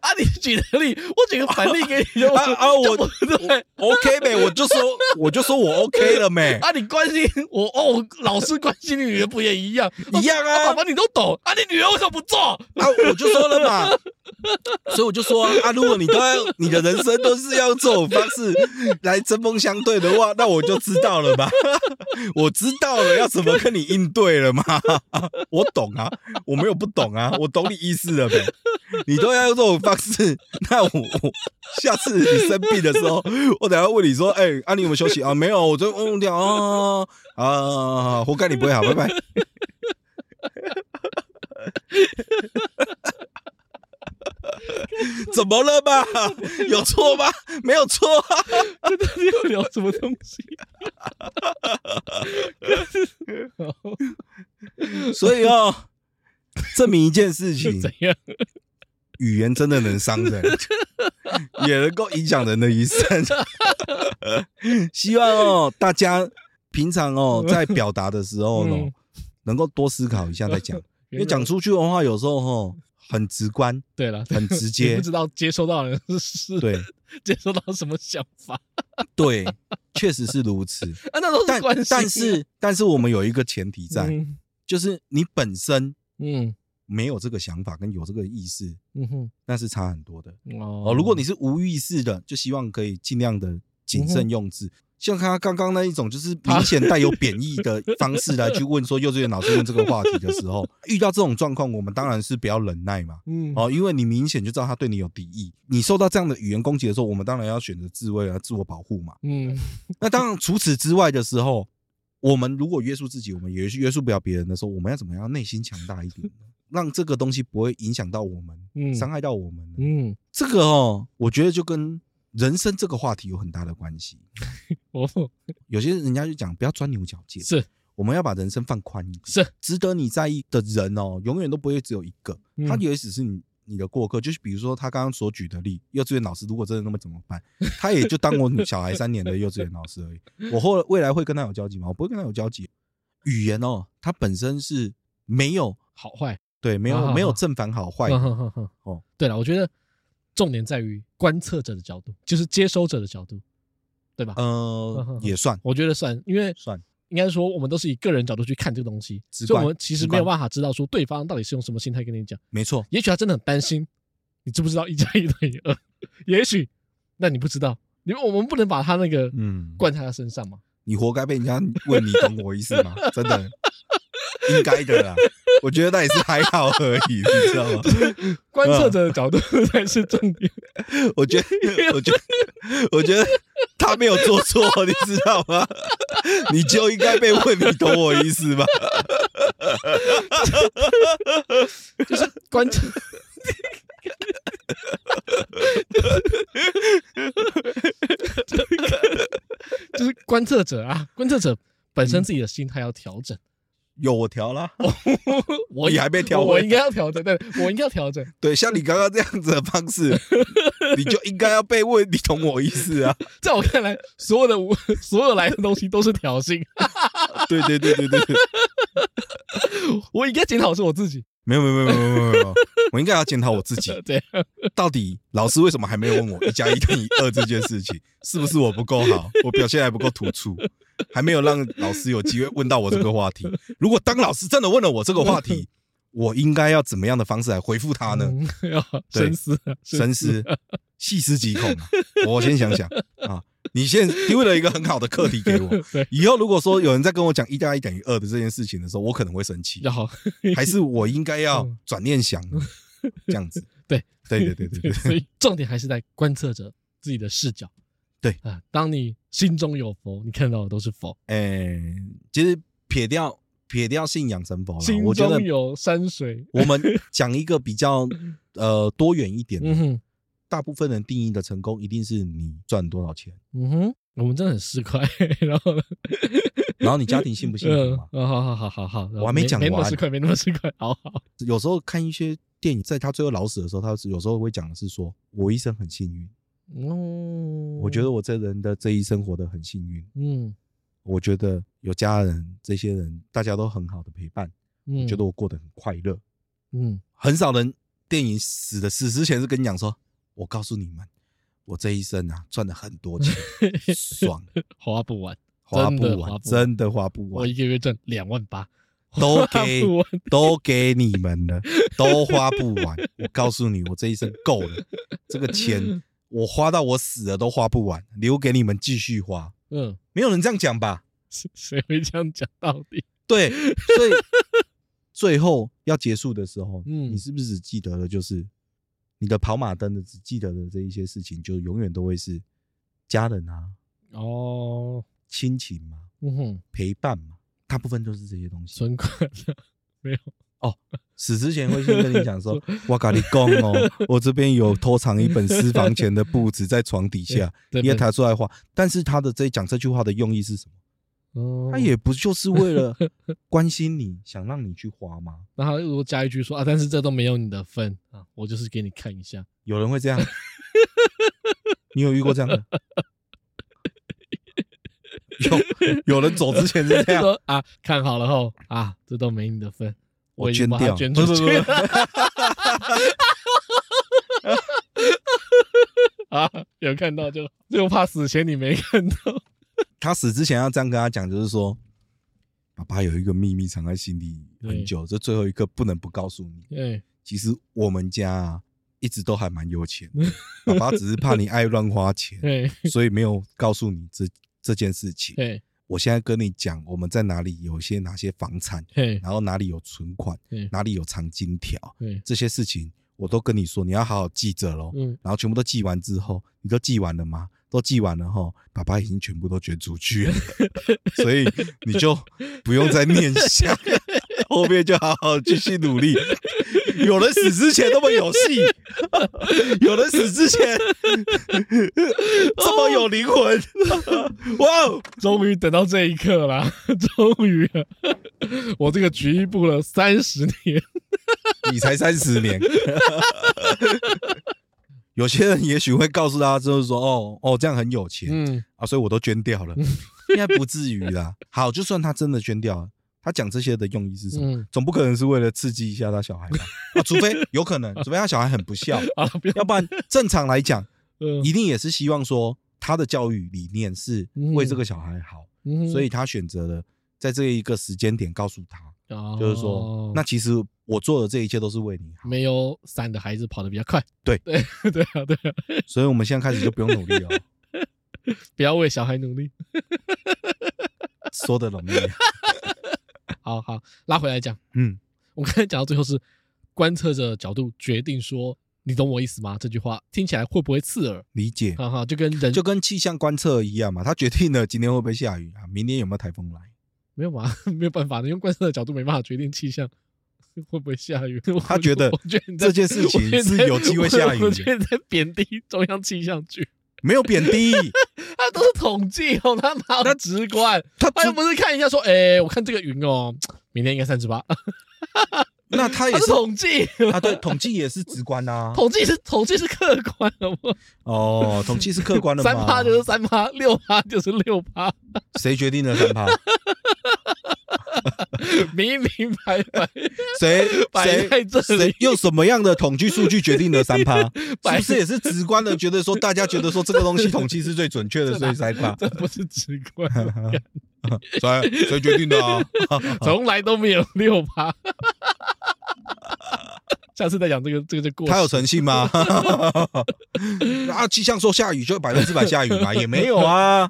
啊，你举的例，我举个反例给你就 啊啊，我对，OK 呗，我就说我就说我 OK 了没？啊，你关心我哦，老师关心你女儿不也一样？一样啊，爸爸你都懂啊，你女儿为什么不做？啊，我就说了嘛，所以我就说啊，如果你都要你的人生都是要用这种方式来针锋相对的话，那我就知道了吧，我知道了要怎么跟你应对了嘛，我懂啊，我没有不懂啊，我懂你意思了呗。你都要用这种方式，那我下次你生病的时候，我等下问你说，哎、欸，啊，你有没有休息啊？没有，我就忘掉啊啊！活该你不会好，拜拜。怎么了吧？有错吗？没有错啊！这到底要聊什么东西？所以哦，证明一件事情，怎样？语言真的能伤人，也能够影响人的一生。希望哦，大家平常哦，在表达的时候呢，能够多思考一下再讲，因为讲出去的话，有时候哈很直观，对了，很直 接，不知道接收到的人是对接收到什么想法。对，确实是如此。啊，那都是关系。但是，但是我们有一个前提在，就是你本身，嗯。没有这个想法跟有这个意识，嗯哼，那是差很多的哦。如果你是无意识的，就希望可以尽量的谨慎用字。像他刚刚那一种，就是明显带有贬义的方式来去问说幼稚园老师问这个话题的时候，遇到这种状况，我们当然是比较忍耐嘛，嗯，哦，因为你明显就知道他对你有敌意。你受到这样的语言攻击的时候，我们当然要选择自卫啊，自我保护嘛，嗯。那当然除此之外的时候，我们如果约束自己，我们也约束不了别人的时候，我们要怎么样？内心强大一点呢？让这个东西不会影响到我们，嗯，伤害到我们，嗯，这个哦，我觉得就跟人生这个话题有很大的关系。哦，有些人家就讲不要钻牛角尖，是，我们要把人生放宽一点，是，值得你在意的人哦，永远都不会只有一个，他也只是你你的过客。就是比如说他刚刚所举的例，幼稚园老师如果真的那么怎么办？他也就当我小孩三年的幼稚园老师而已。我后未来会跟他有交集吗？我不会跟他有交集。语言哦，它本身是没有好坏。对，没有没有正反好坏哦。对了，我觉得重点在于观测者的角度，就是接收者的角度，对吧？呃，也算，我觉得算，因为算应该说我们都是以个人角度去看这个东西，所以我们其实没有办法知道说对方到底是用什么心态跟你讲。没错，也许他真的很担心，你知不知道一加一等于二？也许，那你不知道，因为我们不能把他那个嗯灌在他身上嘛。你活该被人家问，你懂我意思吗？真的。应该的啦，我觉得那也是还好而已，你知道吗？观测者的角度才是重点。我觉得，我觉得，我觉得他没有做错，你知道吗？你就应该被问，你懂我意思吗？就是观测，就是观测者啊，观测者本身自己的心态要调整。有我调了，我也还没调，我应该要调整，对，我应该要调整。对，像你刚刚这样子的方式，你就应该要被问，你懂我意思啊？在我看来，所有的所有来的东西都是挑衅。对对对对对对，我应该检讨是我自己。没有没有没有没有没有没有，我应该要检讨我自己。对，到底老师为什么还没有问我一加一等于二这件事情？是不是我不够好？我表现还不够突出？还没有让老师有机会问到我这个话题。如果当老师真的问了我这个话题，我应该要怎么样的方式来回复他呢？要深思，深思，细思极恐。我先想想啊。你现在丢了一个很好的课题给我。以后如果说有人在跟我讲一加一等于二的这件事情的时候，我可能会生气。还是我应该要转念想这样子？对，对，对，对，对，对。所以重点还是在观测者自己的视角。对啊，当你心中有佛，你看到的都是佛。哎，其实撇掉撇掉信仰成佛了，心中有山水。我们讲一个比较呃多元一点的。大部分人定义的成功，一定是你赚多少钱。嗯哼，我们真的很市侩。然后，然后你家庭幸不幸福嘛？好好好好好，我还没讲完。没那么市侩，没那么市侩。好好。有时候看一些电影，在他最后老死的时候，他有时候会讲的是说：“我一生很幸运。”哦，我觉得我这人的这一生活得很幸运。嗯，我觉得有家人，这些人大家都很好的陪伴。嗯，我觉得我过得很快乐。嗯，很少人电影死的死之前是跟你讲说。我告诉你们，我这一生啊赚了很多钱，爽，花不完，花不完，真的花不完。我一个月赚两万八，都给都给你们了，都花不完。我告诉你，我这一生够了，这个钱 我花到我死了都花不完，留给你们继续花。嗯，没有人这样讲吧？谁会这样讲到底？对，所以 最后要结束的时候，嗯，你是不是只记得了就是你的跑马灯的，只记得的这一些事情，就永远都会是家人啊，哦，亲情嘛，嗯哼，陪伴嘛，大部分都是这些东西。存款没有哦，死之前会先跟你讲说，我跟你讲哦，我这边有偷藏一本私房钱的簿子在床底下，你也抬出来话。但是他的这讲这句话的用意是什么？他也不就是为了关心你，想让你去花吗？然后如果加一句说啊，但是这都没有你的份啊，我就是给你看一下。有人会这样？你有遇过这样的？有有人走之前是这样说啊，看好了后啊，这都没你的份，我捐掉，捐出去。啊，有看到就就怕死前你没看到。他死之前要这样跟他讲，就是说，爸爸有一个秘密藏在心里很久，这最后一刻不能不告诉你。对，其实我们家啊一直都还蛮有钱，爸爸只是怕你爱乱花钱，所以没有告诉你这这件事情。我现在跟你讲，我们在哪里有些哪些房产，然后哪里有存款，哪里有藏金条，这些事情我都跟你说，你要好好记着喽。然后全部都记完之后，你都记完了吗？都记完了哈，爸爸已经全部都捐出去了，所以你就不用再念想，后面就好好继续努力。有人死之前那么有戏，有人死之前 这么有灵魂，哇！终于等到这一刻了，终于，我这个局部了三十年，你才三十年。有些人也许会告诉他，就是说，哦哦，这样很有钱，嗯。啊，所以我都捐掉了，应该不至于啦。好，就算他真的捐掉了，他讲这些的用意是什么？嗯、总不可能是为了刺激一下他小孩吧？啊，除非 有可能，除非他小孩很不孝，啊、要不然正常来讲，一定也是希望说他的教育理念是为这个小孩好，嗯、所以他选择了在这一个时间点告诉他。就是说，那其实我做的这一切都是为你好。没有伞的孩子跑得比较快。对对对啊对啊。所以我们现在开始就不用努力了，不要为小孩努力。说的容易。好好拉回来讲，嗯，我刚才讲到最后是观测者角度决定说，你懂我意思吗？这句话听起来会不会刺耳？理解。哈哈，就跟人就跟气象观测一样嘛，他决定了今天会不会下雨啊，明天有没有台风来。没有嘛，没有办法你，用观测的角度没办法决定气象会不会下雨。他觉得，我觉得这件事情是有机会下雨。我觉得在贬低中央气象局，没有贬低，他都是统计哦，他哪他直观，他他又不是看一下说，哎，我看这个云哦，明天应该三十八。那他也是 统计啊，对，统计也是直观呐。统计是统计是客观的吗？哦，统计是客观的。三趴就是三趴，六趴就是六趴。谁决定了三趴？明明白白，谁谁谁用什么样的统计数据决定了三趴？是不是也是直观的？觉得说大家觉得说这个东西统计是最准确的，所以三趴。这不是直观，谁谁决定的啊？从来都没有六趴。下次再讲这个，这个就过。他有诚信吗？啊，气象说下雨就百分之百下雨吗？也没有啊。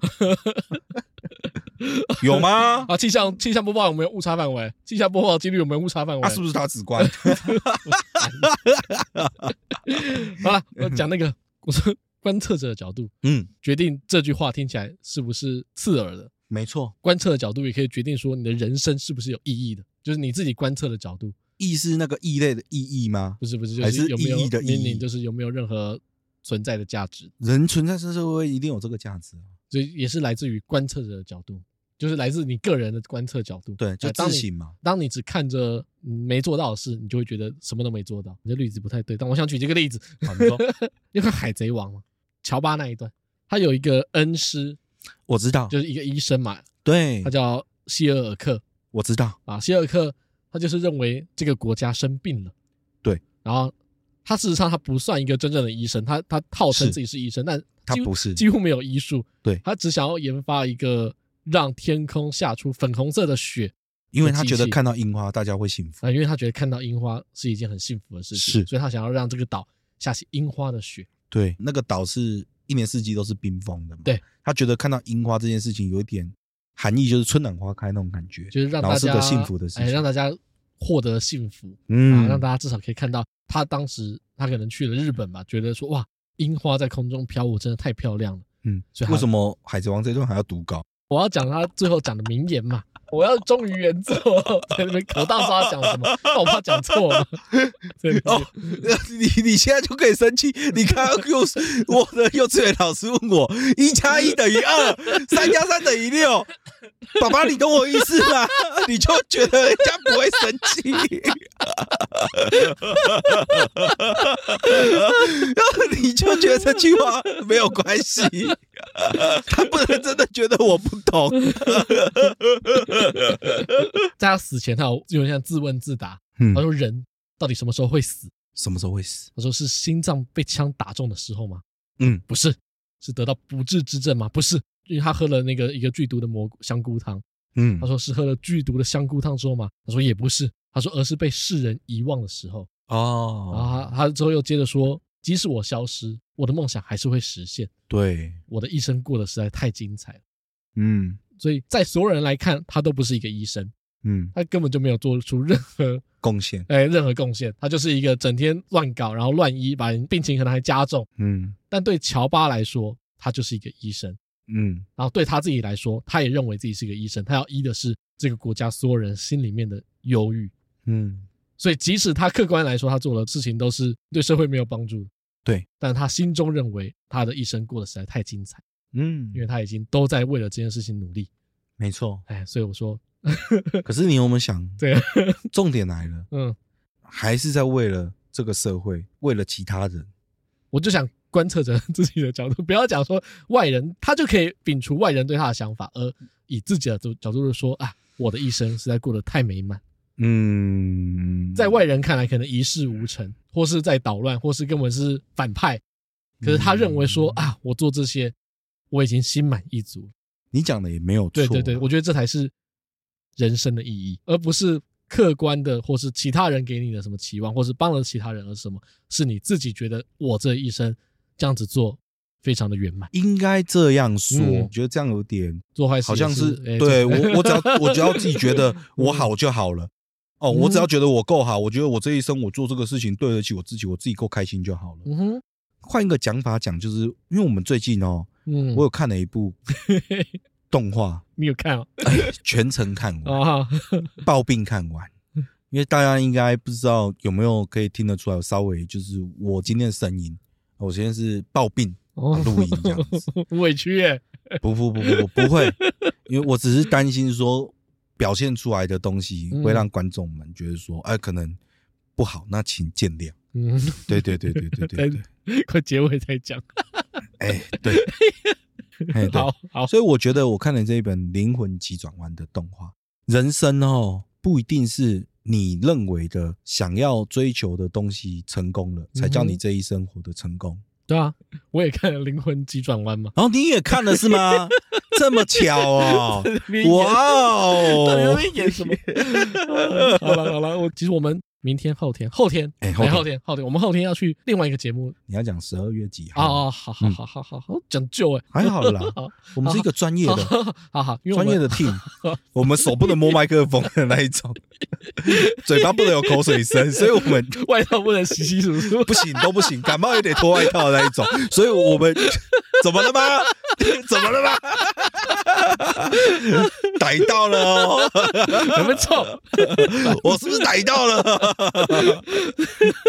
有吗？啊，气象气象播报有没有误差范围？气象播报几率有没有误差范围？啊，是不是他直观？好了，我讲那个，我说观测者的角度，嗯，决定这句话听起来是不是刺耳的？没错，观测的角度也可以决定说你的人生是不是有意义的，就是你自己观测的角度。意是那个异类的意义吗？不是不是，还是有没有意义的意义？就是有没有任何存在的价值？人存在这社会一定有这个价值啊，所以也是来自于观测者的角度，就是来自你个人的观测角度。对，就自省嘛。当你只看着没做到的事，你就会觉得什么都没做到。你的例子不太对，但我想举这个例子。好，你说，你看《海贼王》吗？乔巴那一段，他有一个恩师，我知道，就是一个医生嘛。对，他叫希尔尔克，我知道啊，希尔尔克。他就是认为这个国家生病了，对，然后他事实上他不算一个真正的医生，他他号称自己是医生，但他不是几乎没有医术。对，他只想要研发一个让天空下出粉红色的雪，因为他觉得看到樱花大家会幸福啊，因为他觉得看到樱花是一件很幸福的事情，是，所以他想要让这个岛下起樱花的雪。对，那个岛是一年四季都是冰封的嘛。对，他觉得看到樱花这件事情有一点含义，就是春暖花开那种感觉，就是让大家是个幸福的事情，哎，让大家获得幸福，嗯，啊，让大家至少可以看到。他当时他可能去了日本吧，觉得说哇，樱花在空中飘舞真的太漂亮了。嗯，所以为什么《海贼王》这段还要读稿？我要讲他最后讲的名言嘛，我要忠于原作，在那边，我当时他讲什么，但我怕讲错了。哦，你你现在就可以生气？你刚刚又我的幼稚园老师问我，一加一等于二，三加三等于六。爸爸，你懂我意思吗？你就觉得人家不会生气，然后你就觉得这句话没有关系，他不能真的觉得我不懂。在他死前，他有有点像自问自答。他说：“人到底什么时候会死？什么时候会死？”他说：“是心脏被枪打中的时候吗？”嗯，不是。是得到不治之症吗？不是。因为他喝了那个一个剧毒的蘑菇香菇汤，嗯，他说是喝了剧毒的香菇汤之后吗？他说也不是，他说而是被世人遗忘的时候。哦，然后他他之后又接着说，即使我消失，我的梦想还是会实现。对，我的一生过得实在太精彩了。嗯，所以在所有人来看，他都不是一个医生，嗯，他根本就没有做出任何贡献，哎，任何贡献，他就是一个整天乱搞，然后乱医，把人病情可能还加重。嗯，但对乔巴来说，他就是一个医生。嗯，然后对他自己来说，他也认为自己是个医生，他要医的是这个国家所有人心里面的忧郁。嗯，所以即使他客观来说，他做的事情都是对社会没有帮助的，对，但他心中认为他的一生过得实在太精彩。嗯，因为他已经都在为了这件事情努力。没错，哎，所以我说，可是你有没有想？对，重点来了，嗯，还是在为了这个社会，为了其他人。我就想。观测着自己的角度，不要讲说外人，他就可以摒除外人对他的想法，而以自己的角度说啊，我的一生实在过得太美满。嗯，在外人看来可能一事无成，或是在捣乱，或是根本是反派。可是他认为说啊，我做这些我已经心满意足。你讲的也没有错，对对对，我觉得这才是人生的意义，而不是。客观的，或是其他人给你的什么期望，或是帮了其他人，而什么？是你自己觉得我这一生这样子做非常的圆满。应该这样说，嗯、我觉得这样有点做坏事，好像是、欸、对我，我只要我只要自己觉得 我好就好了。哦，我只要觉得我够好，我觉得我这一生我做这个事情对得起我自己，我自己够开心就好了。嗯哼，换一个讲法讲，就是因为我们最近哦，嗯，我有看了一部。动画你有看哦？全程看完啊，抱病看完。因为大家应该不知道有没有可以听得出来，稍微就是我今天的声音，我今天是抱病录音这样子，委屈耶？不不不不不不会，因为我只是担心说表现出来的东西会让观众们觉得说，哎，可能不好，那请见谅。嗯，对对对对对对对，快结尾再讲。哎，对，哎，好好，所以我觉得我看了这一本《灵魂急转弯》的动画，人生哦不一定是。你认为的想要追求的东西成功了，才叫你这一生活的成功。对啊，我也看了《灵魂急转弯》嘛。然后你也看了是吗？这么巧哦！哇哦！到底在演什么？好了好了，我其实我们。明天、后天、后天，哎，后天、后天，我们后天要去另外一个节目。你要讲十二月几号？哦，好好好好好好，讲究哎，还好啦。我们是一个专业的，好好，专业的 team。我们手不能摸麦克风的那一种，嘴巴不能有口水声，所以我们外套不能洗洗漱漱，不行都不行，感冒也得脱外套的那一种。所以我们怎么了吗？怎么了吗？逮到了哦！有没有错？我是不是逮到了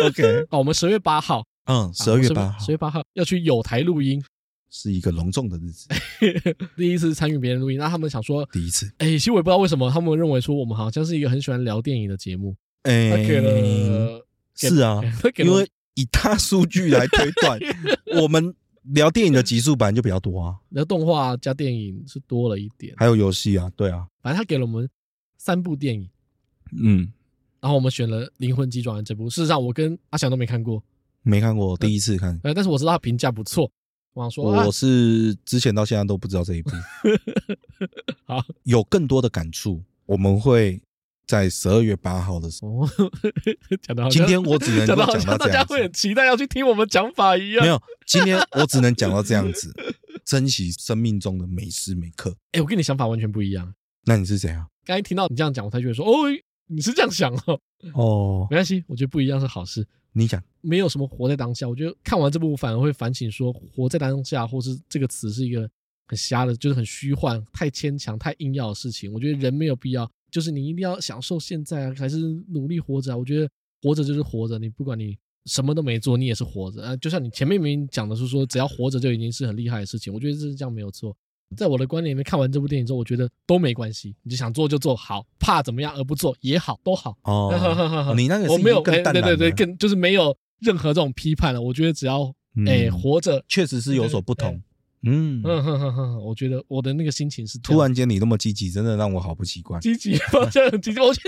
？OK，哦，我们十月八号，嗯，十二月八号，十月八号要去有台录音，是一个隆重的日子，第一次参与别人录音。那他们想说，第一次，哎，其实我也不知道为什么，他们认为说我们好像是一个很喜欢聊电影的节目。哎，他给了，是啊，因为以大数据来推断，我们。聊电影的集数本来就比较多啊，聊动画加电影是多了一点，还有游戏啊，对啊，反正他给了我们三部电影，嗯，然后我们选了《灵魂急转弯》这部。事实上，我跟阿翔都没看过，没看过，第一次看。呃，但是我知道他评价不错。我想说，我是之前到现在都不知道这一部。好，有更多的感触，我们会在十二月八号的时候。讲的好，今天我只能讲到这样。大家会很期待要去听我们讲法一样。没有，今天我只能讲到这样子。珍惜生命中的每时每刻。哎，我跟你想法完全不一样。那你是谁啊？刚才听到你这样讲，我才觉得说，哦，你是这样想哦。哦，没关系，我觉得不一样是好事。你讲，没有什么活在当下。我觉得看完这部反而会反省说，活在当下，或是这个词是一个很瞎的，就是很虚幻、太牵强、太硬要的事情。我觉得人没有必要，就是你一定要享受现在啊，还是努力活着啊。我觉得活着就是活着，你不管你什么都没做，你也是活着啊。就像你前面明明讲的是说，只要活着就已经是很厉害的事情。我觉得这是这样没有错。在我的观念里面，看完这部电影之后，我觉得都没关系，你就想做就做好，怕怎么样而不做也好，都好。哦，你那个我没有对对对，更就是没有任何这种批判了。我觉得只要哎活着，确实是有所不同。嗯嗯哼哼哼，我觉得我的那个心情是突然间你那么积极，真的让我好不习惯。积极吗？这样积极，我觉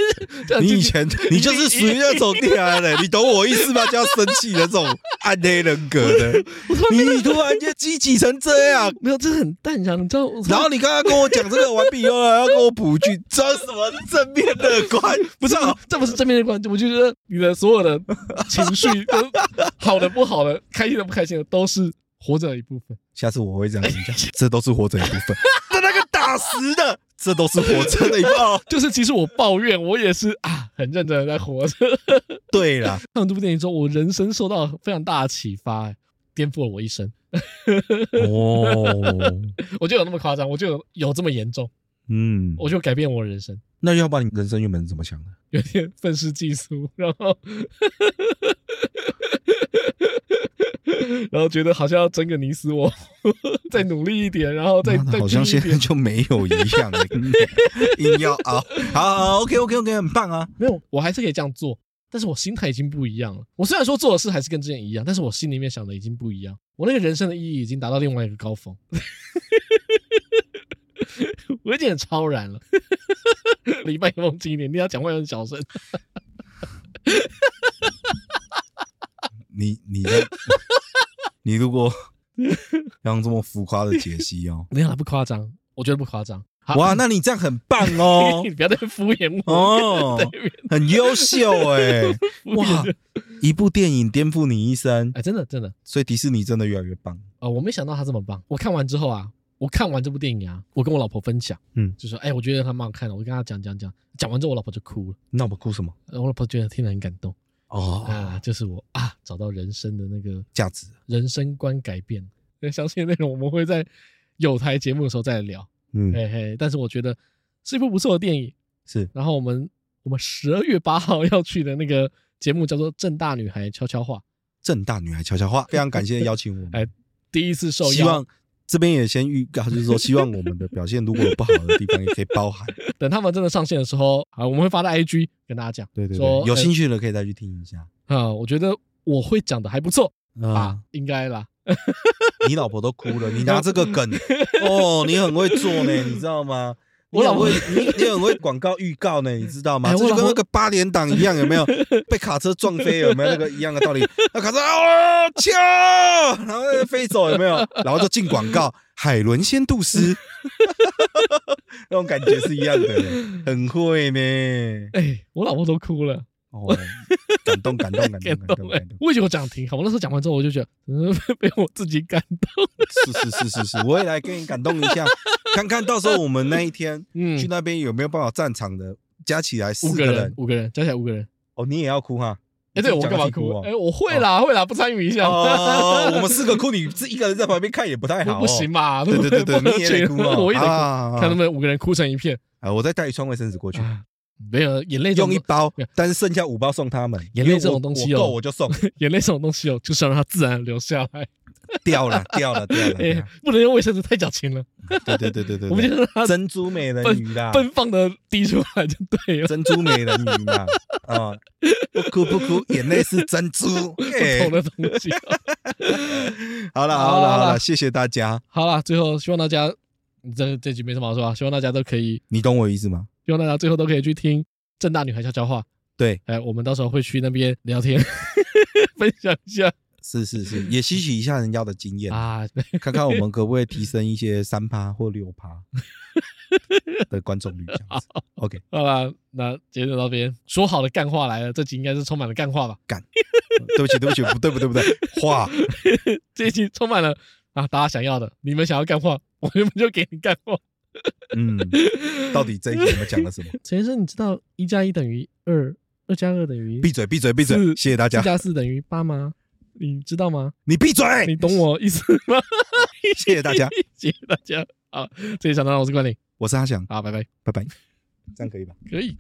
得你以前你就是属于那种厉害的，你懂我意思吗？就要生气的这种暗黑人格的。你突然间积极成这样，没有，这很淡然，你知道？然后你刚刚跟我讲这个完毕以后，还要跟我补一句，这什么正面乐观？不是，这不是正面乐观，我就觉得你的所有的情绪，好的不好的，开心的不开心的，都是。活着的一部分，下次我会这样跟你讲，这都是活着的一部分。那那个打实的，这都是活着的一部分。就是其实我抱怨，我也是啊，很认真的在活着。对啦，看完这部电影之后，我人生受到非常大的启发，颠覆了我一生。哦，我就有那么夸张，我就有有这么严重。嗯，我就改变我的人生。那要不然你人生原本是怎么想的？有点愤世嫉俗，然后。然后觉得好像要争个你死我，再努力一点，然后再再好像现在就没有一样了，硬要熬。好，好，OK OK OK，很棒啊！没有，我还是可以这样做，但是我心态已经不一样了。我虽然说做的事还是跟之前一样，但是我心里面想的已经不一样。我那个人生的意义已经达到另外一个高峰，我已经很超然了。离麦克风近一点，你要讲话要很小声。你你的。你如果要 用这么浮夸的解析哦，没有，不夸张，我觉得不夸张。哇，那你这样很棒哦，你不要再敷衍我哦，很优秀 哎，哇，一部电影颠覆你一生，哎，真的真的，所以迪士尼真的越来越棒哦。我没想到他这么棒，我看完之后啊，我看完这部电影啊，我跟我老婆分享，嗯，就说哎，我觉得他蛮好看的，我就跟他讲讲讲，讲完之后我老婆就哭了。那我哭什么？我老婆觉得听得很感动。哦啊，就是我啊，找到人生的那个价值，人生观改变。那 相信内容我们会在有台节目的时候再聊。嗯，嘿嘿。但是我觉得是一部不错的电影。是。然后我们我们十二月八号要去的那个节目叫做《正大女孩悄悄话》。正大女孩悄悄话，非常感谢邀请我们。哎，第一次受邀。希望这边也先预告，就是说希望我们的表现如果有不好的地方，也可以包涵。等他们真的上线的时候，啊，我们会发到 IG 跟大家讲。对对对，有兴趣的可以再去听一下。啊，我觉得我会讲的还不错啊，应该啦。你老婆都哭了，你拿这个梗 哦，你很会做呢，你知道吗？我老婆，你你很会广告预告呢，你知道吗？这就跟那个八连档一样，有没有？被卡车撞飞有没有那个一样的道理？那卡车啊，敲，然后飞走有没有？然后就进广告，海伦仙杜丝，那种感觉是一样的，很会呢。哎，我老婆都哭了。哦，感动，感动，感动，感动，感动。为什么我讲挺好？我那时候讲完之后，我就觉得，嗯，被我自己感动。是是是是是，我也来跟你感动一下，看看到时候我们那一天，嗯，去那边有没有办法站场的，加起来四个人，五个人，加起来五个人。哦，你也要哭哈？哎，对，我干嘛哭？哎，我会啦，会啦，不参与一下。哦，我们四个哭，你一个人在旁边看也不太好，不行嘛？对对对对，你也得哭啊！我也得哭，看他们五个人哭成一片。啊，我再带一双卫生纸过去。没有眼泪，用一包，但是剩下五包送他们。眼泪这种东西哦，够我就送。眼泪这种东西哦，就是要让它自然流下来。掉了，掉了，掉了。哎，不能用卫生纸太矫情了。对对对对对，我们就让它珍珠美人鱼啦，奔放的滴出来就对了。珍珠美人鱼嘛，啊，不哭不哭，眼泪是珍珠，不同的东西。好了好了好了，谢谢大家。好了，最后希望大家，这这集没什么好说啊，希望大家都可以。你懂我意思吗？希望大家最后都可以去听正大女孩悄悄话。对，哎，我们到时候会去那边聊天，分享一下是是是，也吸取一下人家的经验啊，看看我们可不可以提升一些三趴或六趴 的观众率这样子。OK，好了，那今天就到这边。说好的干话来了，这集应该是充满了干话吧？干，对不起对不起，不对不对不对，话，这一集充满了啊，大家想要的，你们想要干话，我们就给你干话。嗯，到底这一集我们讲了什么？陈先生，你知道一加一等于二，二加二等于？闭嘴闭嘴闭嘴！谢谢大家。四加四等于八吗？你知道吗？你闭嘴！你懂我意思吗？谢谢大家，谢谢大家。好，这里小张，我是关林，我是阿翔，好，拜拜，拜拜，这样可以吧？可以。